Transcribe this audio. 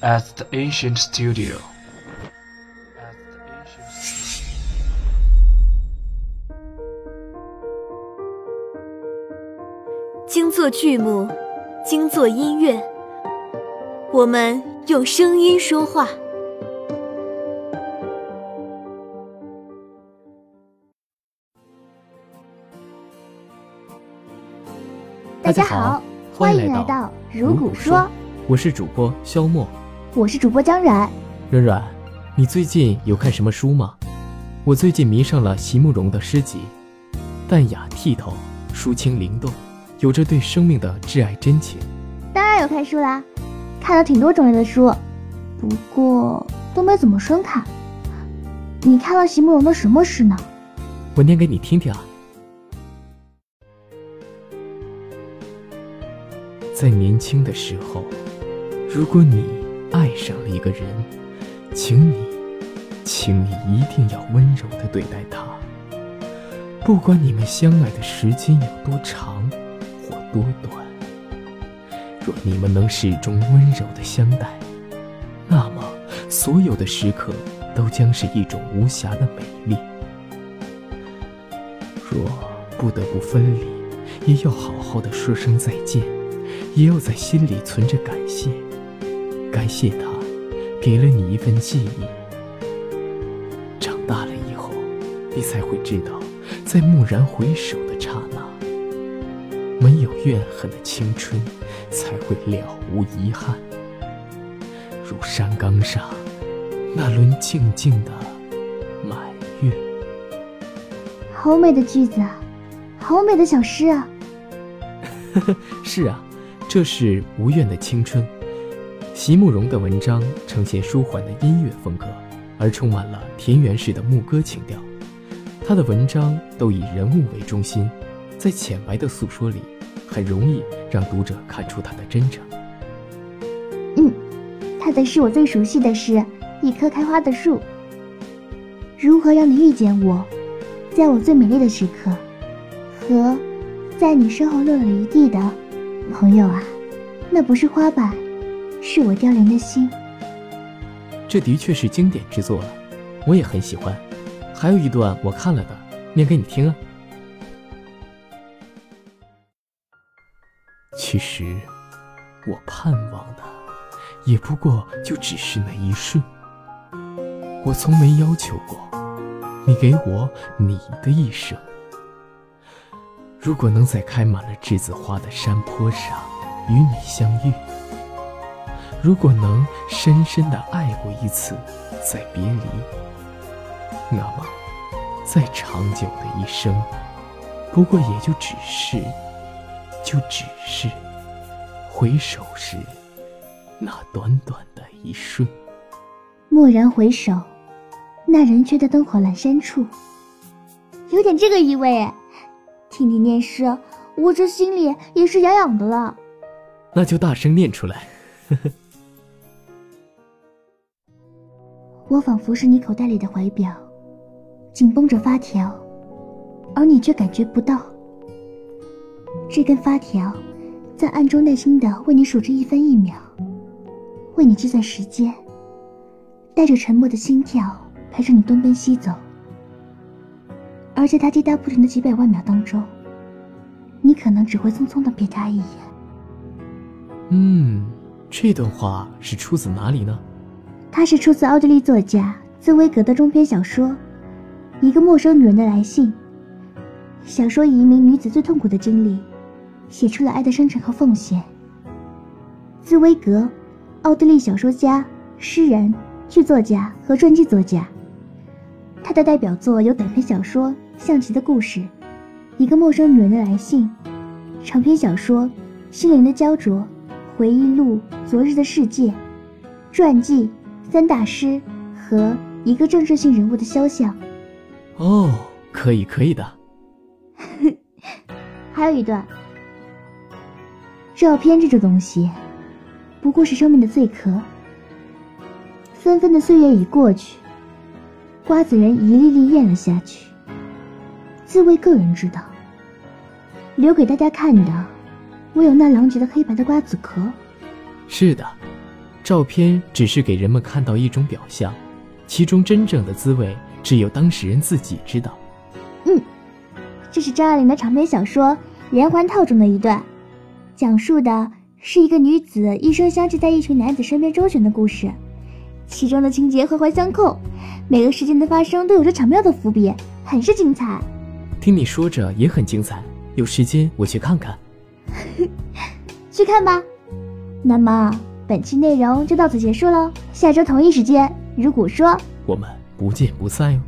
At the ancient studio. 精作剧目，精作音乐，我们用声音说话。大家好，欢迎来到如古说。我是主播肖墨，我是主播江软。软软，你最近有看什么书吗？我最近迷上了席慕容的诗集，淡雅剔透，抒情灵动，有着对生命的挚爱真情。当然有看书啦，看了挺多种类的书，不过都没怎么深看。你看了席慕容的什么诗呢？我念给你听听啊。在年轻的时候，如果你爱上了一个人，请你，请你一定要温柔的对待他。不管你们相爱的时间有多长或多短，若你们能始终温柔的相待，那么所有的时刻都将是一种无瑕的美丽。若不得不分离，也要好好的说声再见。也要在心里存着感谢，感谢他给了你一份记忆。长大了以后，你才会知道，在蓦然回首的刹那，没有怨恨的青春才会了无遗憾。如山岗上那轮静静的满月。好美的句子啊，好美的小诗啊。呵呵，是啊。这是无怨的青春，席慕容的文章呈现舒缓的音乐风格，而充满了田园式的牧歌情调。他的文章都以人物为中心，在浅白的诉说里，很容易让读者看出他的真诚。嗯，他的诗我最熟悉的是《一棵开花的树》。如何让你遇见我，在我最美丽的时刻，和在你身后落了一地的。朋友啊，那不是花瓣，是我凋零的心。这的确是经典之作了，我也很喜欢。还有一段我看了的，念给你听啊。其实，我盼望的，也不过就只是那一瞬。我从没要求过，你给我你的一生。如果能在开满了栀子花的山坡上与你相遇，如果能深深的爱过一次再别离，那么再长久的一生，不过也就只是，就只是回首时那短短的一瞬。蓦然回首，那人却在灯火阑珊处，有点这个意味。听你念诗，我这心里也是痒痒的了。那就大声念出来。我仿佛是你口袋里的怀表，紧绷着发条，而你却感觉不到。这根发条在暗中耐心的为你数着一分一秒，为你计算时间，带着沉默的心跳陪着你东奔西走。而在他滴答不停的几百万秒当中，你可能只会匆匆的瞥他一眼。嗯，这段话是出自哪里呢？它是出自奥地利作家茨威格的中篇小说《一个陌生女人的来信》。小说以一名女子最痛苦的经历，写出了爱的深沉和奉献。茨威格，奥地利小说家、诗人、剧作家和传记作家。他的代表作有短篇小说。象棋的故事，一个陌生女人的来信，长篇小说《心灵的焦灼》，回忆录《昨日的世界》，传记三大师和一个政治性人物的肖像。哦，可以可以的。还有一段，照片这种东西，不过是生命的碎壳。纷纷的岁月已过去，瓜子仁一粒粒咽了下去。自为个人知道，留给大家看的，唯有那狼藉的黑白的瓜子壳。是的，照片只是给人们看到一种表象，其中真正的滋味只有当事人自己知道。嗯，这是张爱玲的长篇小说《连环套》中的一段，讲述的是一个女子一生相聚在一群男子身边周旋的故事，其中的情节环环相扣，每个事件的发生都有着巧妙的伏笔，很是精彩。听你说着也很精彩，有时间我去看看。去看吧。那么本期内容就到此结束喽，下周同一时间，如果说我们不见不散哟。